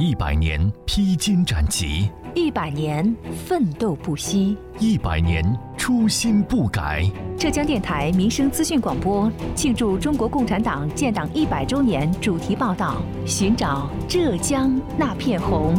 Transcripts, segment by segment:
一百年披荆斩棘，一百年奋斗不息，一百年初心不改。浙江电台民生资讯广播庆祝中国共产党建党一百周年主题报道：寻找浙江那片红。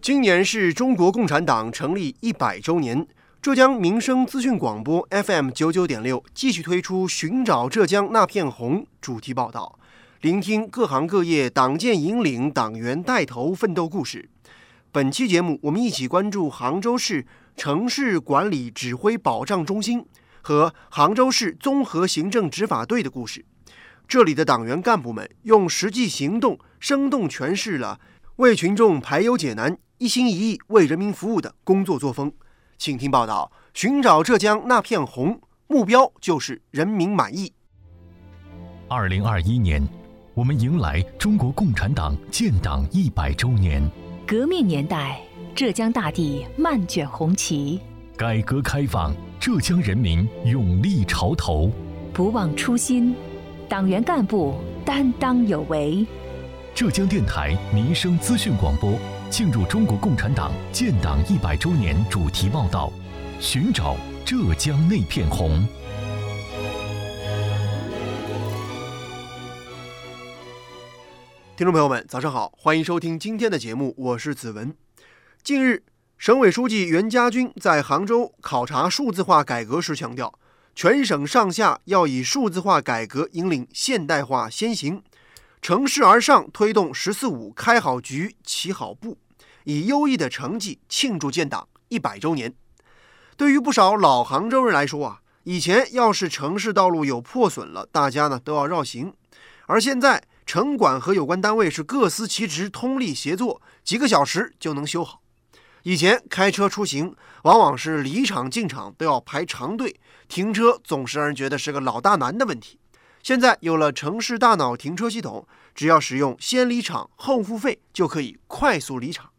今年是中国共产党成立一百周年。浙江民生资讯广播 FM 九九点六继续推出“寻找浙江那片红”主题报道，聆听各行各业党建引领、党员带头奋斗故事。本期节目，我们一起关注杭州市城市管理指挥保障中心和杭州市综合行政执法队的故事。这里的党员干部们用实际行动，生动诠释了为群众排忧解难、一心一意为人民服务的工作作风。请听报道：寻找浙江那片红，目标就是人民满意。二零二一年，我们迎来中国共产党建党一百周年。革命年代，浙江大地漫卷红旗；改革开放，浙江人民勇立潮头。不忘初心，党员干部担当有为。浙江电台民生资讯广播。庆祝中国共产党建党一百周年主题报道：寻找浙江那片红。听众朋友们，早上好，欢迎收听今天的节目，我是子文。近日，省委书记袁家军在杭州考察数字化改革时强调，全省上下要以数字化改革引领现代化先行，乘势而上，推动“十四五”开好局、起好步。以优异的成绩庆祝建党一百周年。对于不少老杭州人来说啊，以前要是城市道路有破损了，大家呢都要绕行，而现在城管和有关单位是各司其职，通力协作，几个小时就能修好。以前开车出行，往往是离场进场都要排长队，停车总是让人觉得是个老大难的问题。现在有了城市大脑停车系统，只要使用先离场后付费，就可以快速离场。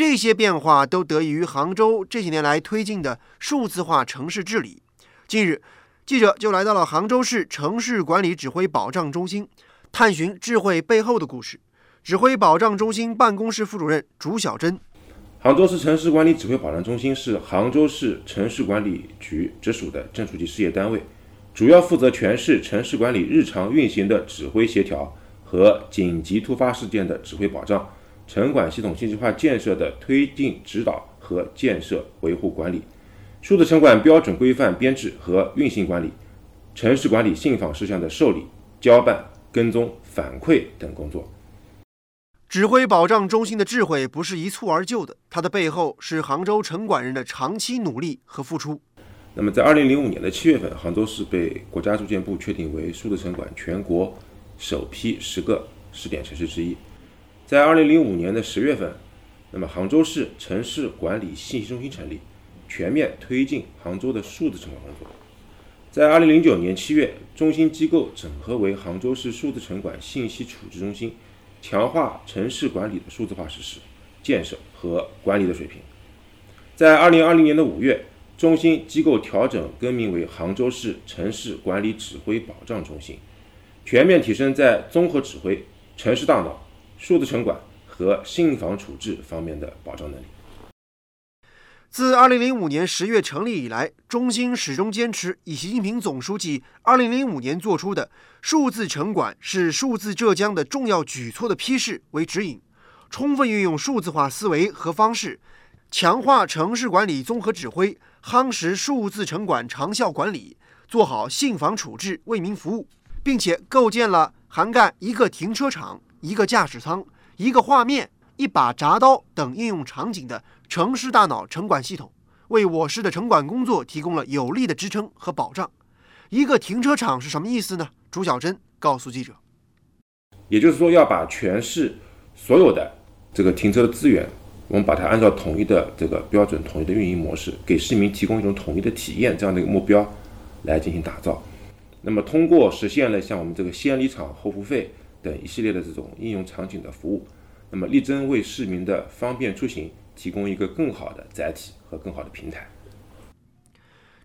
这些变化都得益于杭州这些年来推进的数字化城市治理。近日，记者就来到了杭州市城市管理指挥保障中心，探寻智慧背后的故事。指挥保障中心办公室副主任朱小珍：杭州市城市管理指挥保障中心是杭州市城市管理局直属的正处级事业单位，主要负责全市城市管理日常运行的指挥协调和紧急突发事件的指挥保障。城管系统信息化建设的推进指导和建设维护管理，数字城管标准规范编制和运行管理，城市管理信访事项的受理、交办、跟踪、反馈等工作。指挥保障中心的智慧不是一蹴而就的，它的背后是杭州城管人的长期努力和付出。那么，在二零零五年的七月份，杭州市被国家住建部确定为数字城管全国首批十个试点城市之一。在二零零五年的十月份，那么杭州市城市管理信息中心成立，全面推进杭州的数字城管工作。在二零零九年七月，中心机构整合为杭州市数字城管信息处置中心，强化城市管理的数字化实施、建设和管理的水平。在二零二零年的五月，中心机构调整更名为杭州市城市管理指挥保障中心，全面提升在综合指挥、城市大脑。数字城管和信访处置方面的保障能力。自2005年10月成立以来，中心始终坚持以习近平总书记2005年作出的“数字城管是数字浙江的重要举措”的批示为指引，充分运用数字化思维和方式，强化城市管理综合指挥，夯实数字城管长效管理，做好信访处置，为民服务，并且构建了涵盖一个停车场。一个驾驶舱、一个画面、一把铡刀等应用场景的城市大脑城管系统，为我市的城管工作提供了有力的支撑和保障。一个停车场是什么意思呢？朱小珍告诉记者：“也就是说，要把全市所有的这个停车的资源，我们把它按照统一的这个标准、统一的运营模式，给市民提供一种统一的体验，这样的一个目标来进行打造。那么，通过实现了像我们这个先离场后付费。”等一系列的这种应用场景的服务，那么力争为市民的方便出行提供一个更好的载体和更好的平台。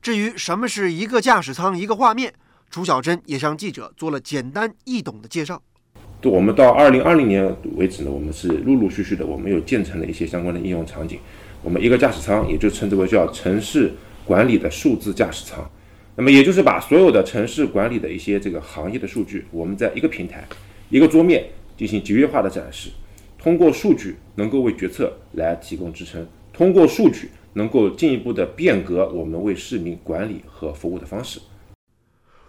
至于什么是一个驾驶舱一个画面，朱小珍也向记者做了简单易懂的介绍。我们到二零二零年为止呢，我们是陆陆续续的，我们有建成了一些相关的应用场景。我们一个驾驶舱，也就称之为叫城市管理的数字驾驶舱。那么也就是把所有的城市管理的一些这个行业的数据，我们在一个平台、一个桌面进行集约化的展示。通过数据能够为决策来提供支撑，通过数据能够进一步的变革我们为市民管理和服务的方式。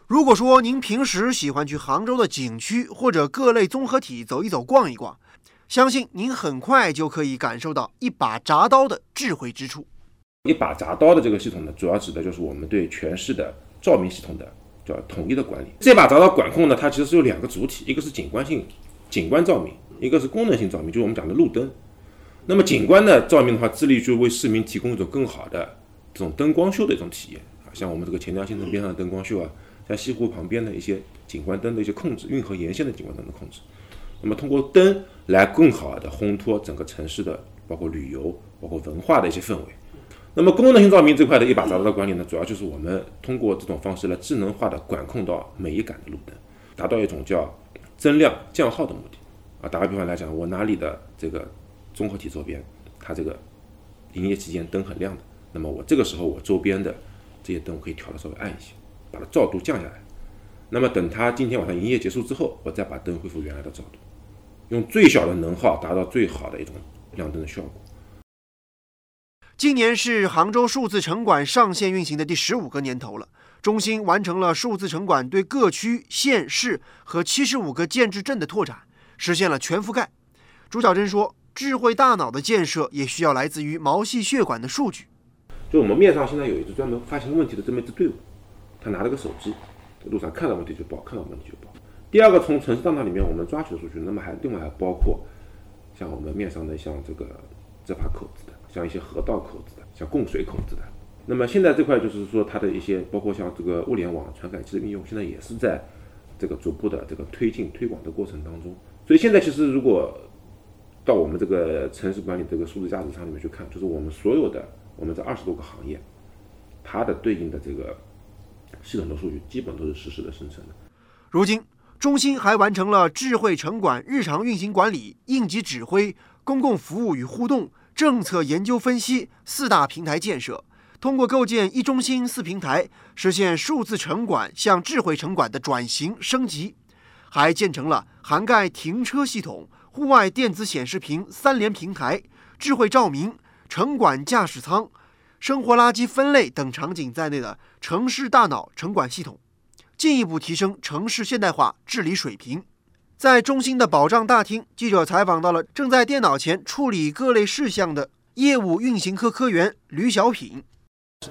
如果说您平时喜欢去杭州的景区或者各类综合体走一走、逛一逛，相信您很快就可以感受到一把铡刀的智慧之处。一把铡刀的这个系统呢，主要指的就是我们对全市的照明系统的叫统一的管理。这把铡刀管控呢，它其实是有两个主体，一个是景观性景观照明，一个是功能性照明，就是我们讲的路灯。那么景观的照明的话，致力于为市民提供一种更好的这种灯光秀的一种体验啊，像我们这个钱江新城边上的灯光秀啊。在西湖旁边的一些景观灯的一些控制，运河沿线的景观灯的控制，那么通过灯来更好的烘托整个城市的，包括旅游、包括文化的一些氛围。那么功能性照明这块的一把铡刀的管理呢，主要就是我们通过这种方式来智能化的管控到每一杆的路灯，达到一种叫增量降耗的目的。啊，打个比方来讲，我哪里的这个综合体周边，它这个营业期间灯很亮的，那么我这个时候我周边的这些灯我可以调的稍微暗一些。把它照度降下来，那么等它今天晚上营业结束之后，我再把灯恢复原来的照度，用最小的能耗达到最好的一种亮灯的效果。今年是杭州数字城管上线运行的第十五个年头了，中心完成了数字城管对各区、县市和七十五个建制镇的拓展，实现了全覆盖。朱小珍说：“智慧大脑的建设也需要来自于毛细血管的数据。就我们面上现在有一支专门发现问题的这么一支队伍。”他拿了个手机，路上看到问题就报，看到问题就报。第二个，从城市大脑里面我们抓取的数据，那么还另外还包括像我们面上的像这个执法口子的，像一些河道口子的，像供水口子的。那么现在这块就是说它的一些包括像这个物联网传感器的应用，现在也是在这个逐步的这个推进推广的过程当中。所以现在其实如果到我们这个城市管理这个数字驾驶舱里面去看，就是我们所有的我们这二十多个行业，它的对应的这个。系统的数据基本都是实时的生成的。如今，中心还完成了智慧城管日常运行管理、应急指挥、公共服务与互动、政策研究分析四大平台建设。通过构建一中心四平台，实现数字城管向智慧城管的转型升级，还建成了涵盖停车系统、户外电子显示屏三联平台、智慧照明、城管驾驶舱。生活垃圾分类等场景在内的城市大脑城管系统，进一步提升城市现代化治理水平。在中心的保障大厅，记者采访到了正在电脑前处理各类事项的业务运行科科员吕小品。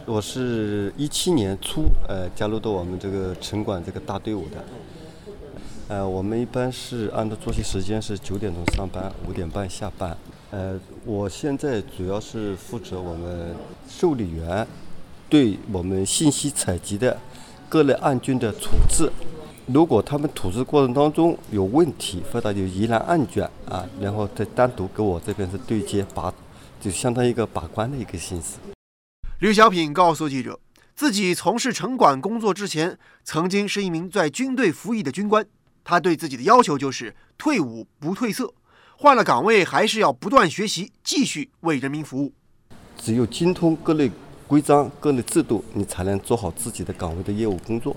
我是一七年初呃加入到我们这个城管这个大队伍的。呃，我们一般是按照作息时间是九点钟上班，五点半下班。呃，我现在主要是负责我们受理员对我们信息采集的各类案卷的处置。如果他们处置过程当中有问题，或者有疑难案卷啊，然后再单独给我这边是对接把，就相当于一个把关的一个形式。吕小品告诉记者，自己从事城管工作之前，曾经是一名在军队服役的军官。他对自己的要求就是退伍不褪色。换了岗位，还是要不断学习，继续为人民服务。只有精通各类规章、各类制度，你才能做好自己的岗位的业务工作。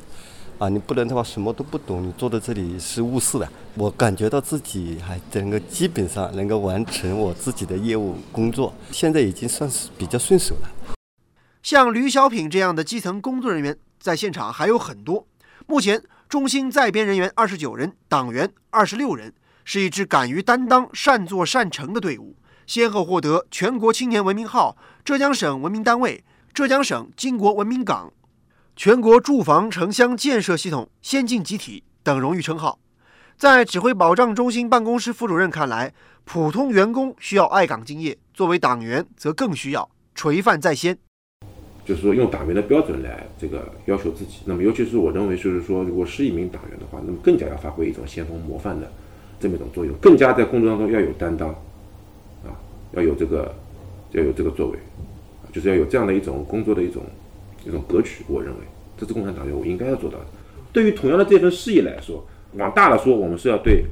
啊，你不能的话什么都不懂，你坐在这里是误事的。我感觉到自己还能够基本上能够完成我自己的业务工作，现在已经算是比较顺手了。像吕小品这样的基层工作人员，在现场还有很多。目前，中心在编人员二十九人，党员二十六人。是一支敢于担当、善作善成的队伍，先后获得全国青年文明号、浙江省文明单位、浙江省巾帼文明岗、全国住房城乡建设系统先进集体等荣誉称号。在指挥保障中心办公室副主任看来，普通员工需要爱岗敬业，作为党员则更需要垂范在先。就是说，用党员的标准来这个要求自己。那么，尤其是我认为，就是说，如果是一名党员的话，那么更加要发挥一种先锋模范的。这么一种作用，更加在工作当中要有担当，啊，要有这个，要有这个作为，就是要有这样的一种工作的一种一种格局。我认为，这是共产党员我应该要做到的。对于同样的这份事业来说，往大了说，我们是要对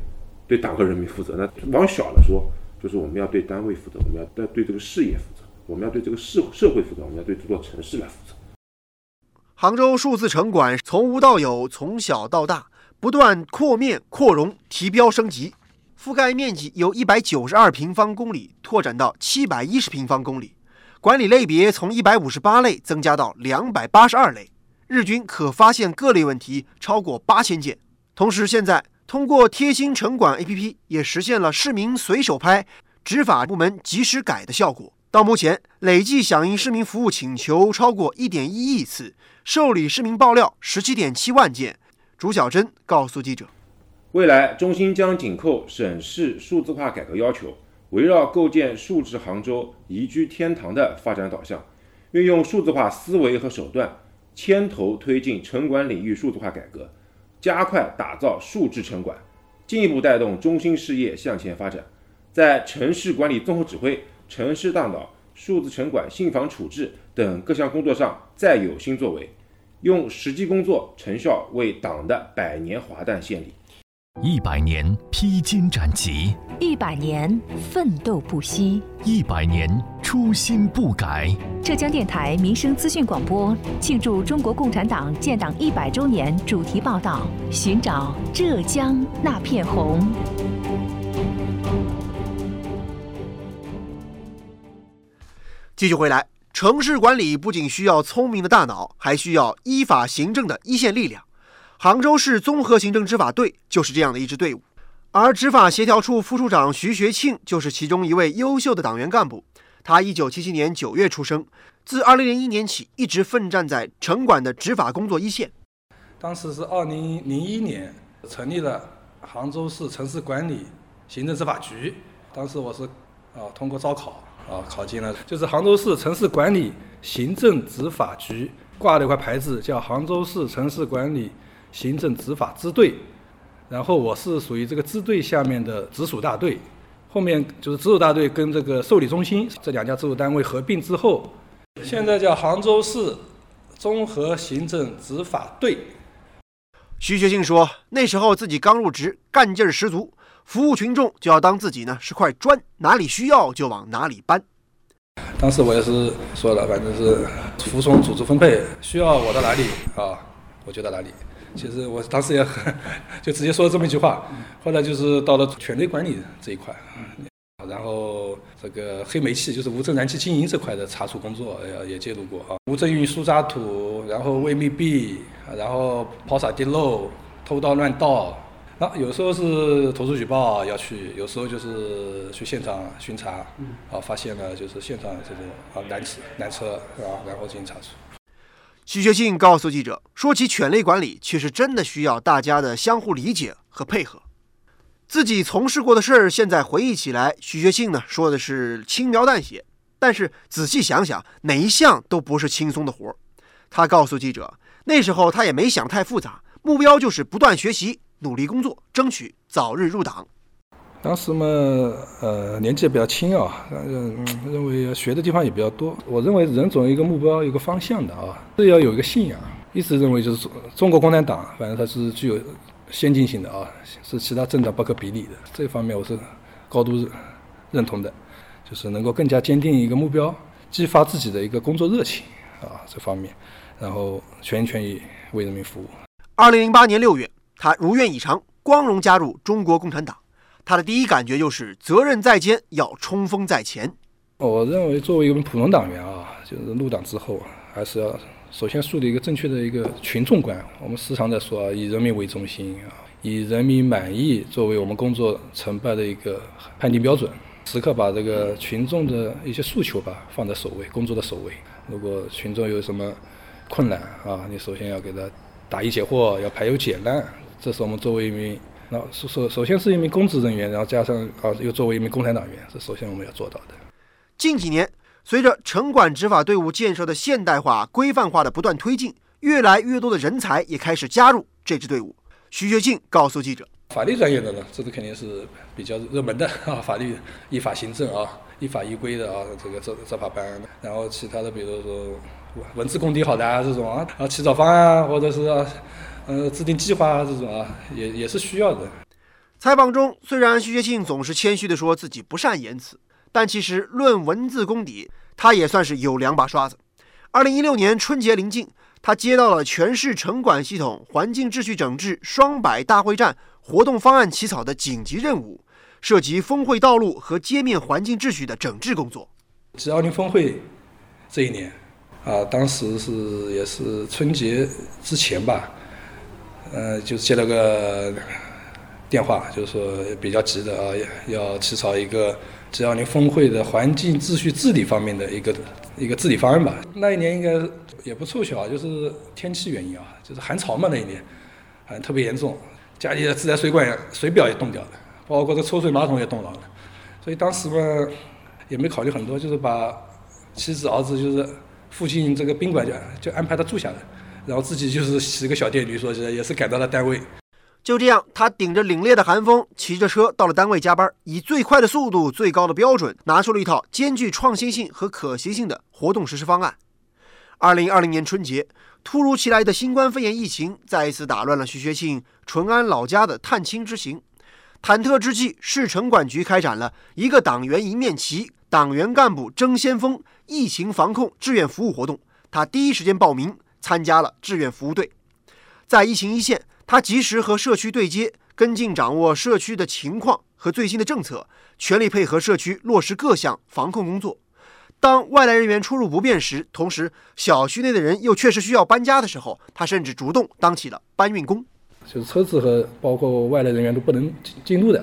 对党和人民负责；那往小了说，就是我们要对单位负责，我们要对对这个事业负责，我们要对这个社社会负责，我们要对这座城市来负责。杭州数字城管从无到有，从小到大，不断扩面扩容，提标升级，覆盖面积由一百九十二平方公里拓展到七百一十平方公里，管理类别从一百五十八类增加到两百八十二类，日均可发现各类问题超过八千件。同时，现在通过贴心城管 APP 也实现了市民随手拍、执法部门及时改的效果。到目前，累计响应市民服务请求超过一点一亿次。受理市民爆料十七点七万件，朱小珍告诉记者：“未来中心将紧扣省市数字化改革要求，围绕构建数字杭州宜居天堂的发展导向，运用数字化思维和手段，牵头推进城管领域数字化改革，加快打造数字城管，进一步带动中心事业向前发展。在城市管理综合指挥、城市大脑、数字城管信访处置等各项工作上再有新作为。”用实际工作成效为党的百年华诞献礼。一百年披荆斩棘，一百年奋斗不息，一百年初心不改。浙江电台民生资讯广播庆祝中国共产党建党一百周年主题报道：寻找浙江那片红。继续回来。城市管理不仅需要聪明的大脑，还需要依法行政的一线力量。杭州市综合行政执法队就是这样的一支队伍，而执法协调处副处长徐学庆就是其中一位优秀的党员干部。他一九七七年九月出生，自二零零一年起一直奋战在城管的执法工作一线。当时是二零零一年成立了杭州市城市管理行政执法局，当时我是啊通过招考。啊，考进了，就是杭州市城市管理行政执法局挂了一块牌子，叫杭州市城市管理行政执法支队。然后我是属于这个支队下面的直属大队，后面就是直属大队跟这个受理中心这两家直属单位合并之后，现在叫杭州市综合行政执法队。徐学庆说，那时候自己刚入职，干劲儿十足。服务群众就要当自己呢是块砖，哪里需要就往哪里搬。当时我也是说了，反正是服从组织分配，需要我到哪里啊，我就到哪里。其实我当时也很就直接说了这么一句话。后来就是到了权力管理这一块，然后这个黑煤气就是无证燃气经营这块的查处工作也也介入过啊，无证运输渣土，然后未密闭，然后抛洒滴漏、偷盗乱盗。啊有时候是投诉举报要去，有时候就是去现场巡查，啊，发现了就是现场这种啊拦车拦车啊，然后进行查处。徐学庆告诉记者，说起犬类管理，其实真的需要大家的相互理解和配合。自己从事过的事儿，现在回忆起来，徐学庆呢说的是轻描淡写，但是仔细想想，哪一项都不是轻松的活儿。他告诉记者，那时候他也没想太复杂，目标就是不断学习。努力工作，争取早日入党。当时嘛，呃，年纪也比较轻啊，认认为学的地方也比较多。我认为人总有一个目标、一个方向的啊，是要有一个信仰。一直认为就是中中国共产党，反正它是具有先进性的啊，是其他政党不可比拟的。这方面我是高度认同的，就是能够更加坚定一个目标，激发自己的一个工作热情啊，这方面，然后全心全意为人民服务。二零零八年六月。他如愿以偿，光荣加入中国共产党。他的第一感觉就是责任在肩，要冲锋在前。我认为，作为一个普通党员啊，就是入党之后，还是要首先树立一个正确的一个群众观。我们时常在说啊，以人民为中心啊，以人民满意作为我们工作成败的一个判定标准，时刻把这个群众的一些诉求吧放在首位，工作的首位。如果群众有什么困难啊，你首先要给他答疑解惑，要排忧解难。这是我们作为一名，那首首首先是一名公职人员，然后加上啊，又作为一名共产党员，是首先我们要做到的。近几年，随着城管执法队伍建设的现代化、规范化的不断推进，越来越多的人才也开始加入这支队伍。徐学庆告诉记者：“法律专业的呢，这个肯定是比较热门的啊，法律、依法行政啊，依法依规的啊，这个执执法班。然后其他的，比如说文字功底好的啊，这种啊，啊起草方案或者是。”呃，制定计划啊这种啊，也也是需要的。采访中，虽然徐学庆总是谦虚的说自己不善言辞，但其实论文字功底，他也算是有两把刷子。二零一六年春节临近，他接到了全市城管系统环境秩序整治双百大会战活动方案起草的紧急任务，涉及峰会道路和街面环境秩序的整治工作。G 二零峰会这一年，啊，当时是也是春节之前吧，呃，就接了个电话，就是说比较急的啊，要起草一个 G 二零峰会的环境秩序治理方面的一个一个治理方案吧。那一年应该也不凑巧，就是天气原因啊，就是寒潮嘛，那一年，啊，特别严重，家里的自来水管水表也冻掉了，包括这抽水马桶也冻牢了，所以当时嘛，也没考虑很多，就是把妻子儿子就是附近这个宾馆就就安排他住下来，然后自己就是骑个小电驴，说是也是赶到了单位。就这样，他顶着凛冽的寒风，骑着车到了单位加班，以最快的速度、最高的标准，拿出了一套兼具创新性和可行性的活动实施方案。二零二零年春节，突如其来的新冠肺炎疫情再一次打乱了徐学庆淳安老家的探亲之行。忐忑之际，市城管局开展了一个党员一面旗、党员干部争先锋疫情防控志愿服务活动。他第一时间报名参加了志愿服务队，在疫情一线。他及时和社区对接，跟进掌握社区的情况和最新的政策，全力配合社区落实各项防控工作。当外来人员出入不便时，同时小区内的人又确实需要搬家的时候，他甚至主动当起了搬运工。就是车子和包括外来人员都不能进进入的。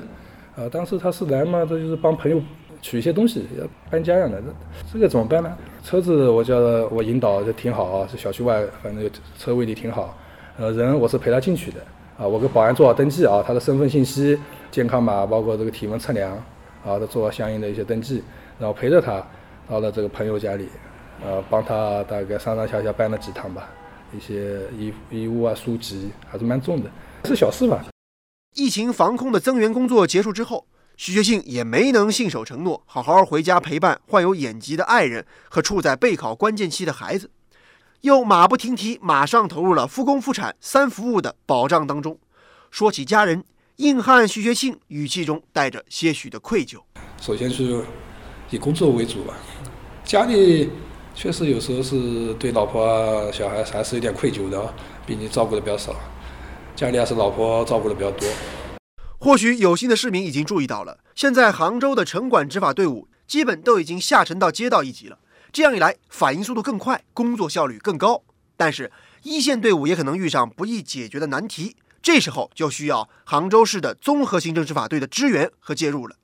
啊，当时他是来嘛，这就是帮朋友取一些东西，要搬家样的。这个怎么办呢？车子我叫我引导就挺好啊，是小区外，反正车位里挺好。呃，人我是陪他进去的啊，我给保安做好登记啊，他的身份信息、健康码，包括这个体温测量啊，都做好相应的一些登记，然后陪着他到了这个朋友家里，呃，帮他大概上上下下搬了几趟吧，一些衣衣物啊、书籍还是蛮重的，是小事吧。疫情防控的增援工作结束之后，徐学庆也没能信守承诺，好好回家陪伴患有眼疾的爱人和处在备考关键期的孩子。又马不停蹄，马上投入了复工复产三服务的保障当中。说起家人，硬汉徐学庆语气中带着些许的愧疚。首先是以工作为主吧，家里确实有时候是对老婆、小孩还是有点愧疚的啊，毕竟照顾的比较少，家里还是老婆照顾的比较多。或许有心的市民已经注意到了，现在杭州的城管执法队伍基本都已经下沉到街道一级了。这样一来，反应速度更快，工作效率更高。但是，一线队伍也可能遇上不易解决的难题，这时候就需要杭州市的综合行政执法队的支援和介入了。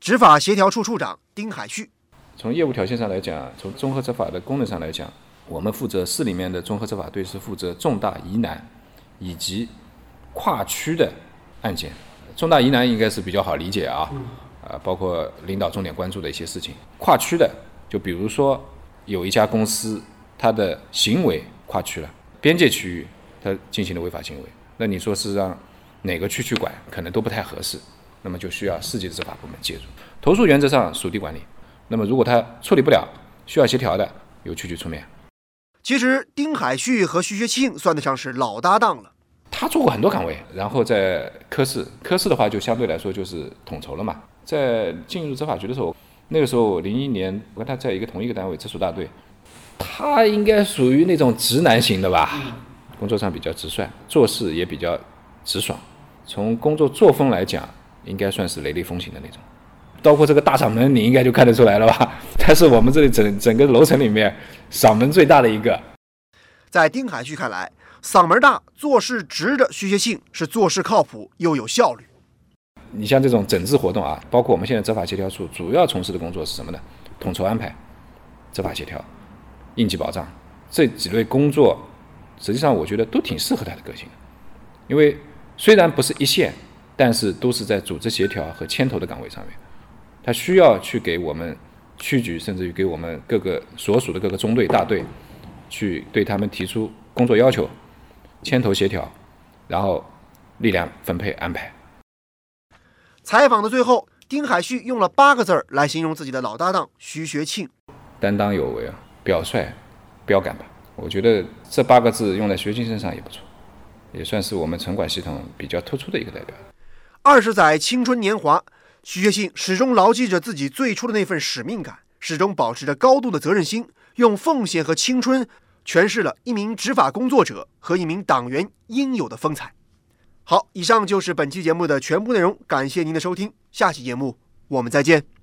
执法协调处处长丁海旭，从业务条件上来讲，从综合执法的功能上来讲，我们负责市里面的综合执法队是负责重大疑难以及跨区的案件。重大疑难应该是比较好理解啊，啊，包括领导重点关注的一些事情。跨区的。就比如说，有一家公司，它的行为跨区了，边界区域它进行了违法行为，那你说是让哪个区去管，可能都不太合适，那么就需要市级执法部门介入。投诉原则上属地管理，那么如果他处理不了，需要协调的，由区局出面。其实丁海旭和徐学庆算得上是老搭档了。他做过很多岗位，然后在科室，科室的话就相对来说就是统筹了嘛。在进入执法局的时候。那个时候，零一年，我跟他在一个同一个单位，直属大队。他应该属于那种直男型的吧？工作上比较直率，做事也比较直爽。从工作作风来讲，应该算是雷厉风行的那种。包括这个大嗓门，你应该就看得出来了吧？他是我们这里整整个楼层里面嗓门最大的一个。在丁海旭看来，嗓门大、做事直的徐学庆是做事靠谱又有效率。你像这种整治活动啊，包括我们现在执法协调处主要从事的工作是什么呢？统筹安排、执法协调、应急保障这几类工作，实际上我觉得都挺适合他的个性。因为虽然不是一线，但是都是在组织协调和牵头的岗位上面，他需要去给我们区局，甚至于给我们各个所属的各个中队、大队，去对他们提出工作要求，牵头协调，然后力量分配安排。采访的最后，丁海旭用了八个字儿来形容自己的老搭档徐学庆：担当有为啊，表率、标杆吧。我觉得这八个字用在学庆身上也不错。也算是我们城管系统比较突出的一个代表。二十载青春年华，徐学庆始终牢记着自己最初的那份使命感，始终保持着高度的责任心，用奉献和青春诠释了一名执法工作者和一名党员应有的风采。好，以上就是本期节目的全部内容，感谢您的收听，下期节目我们再见。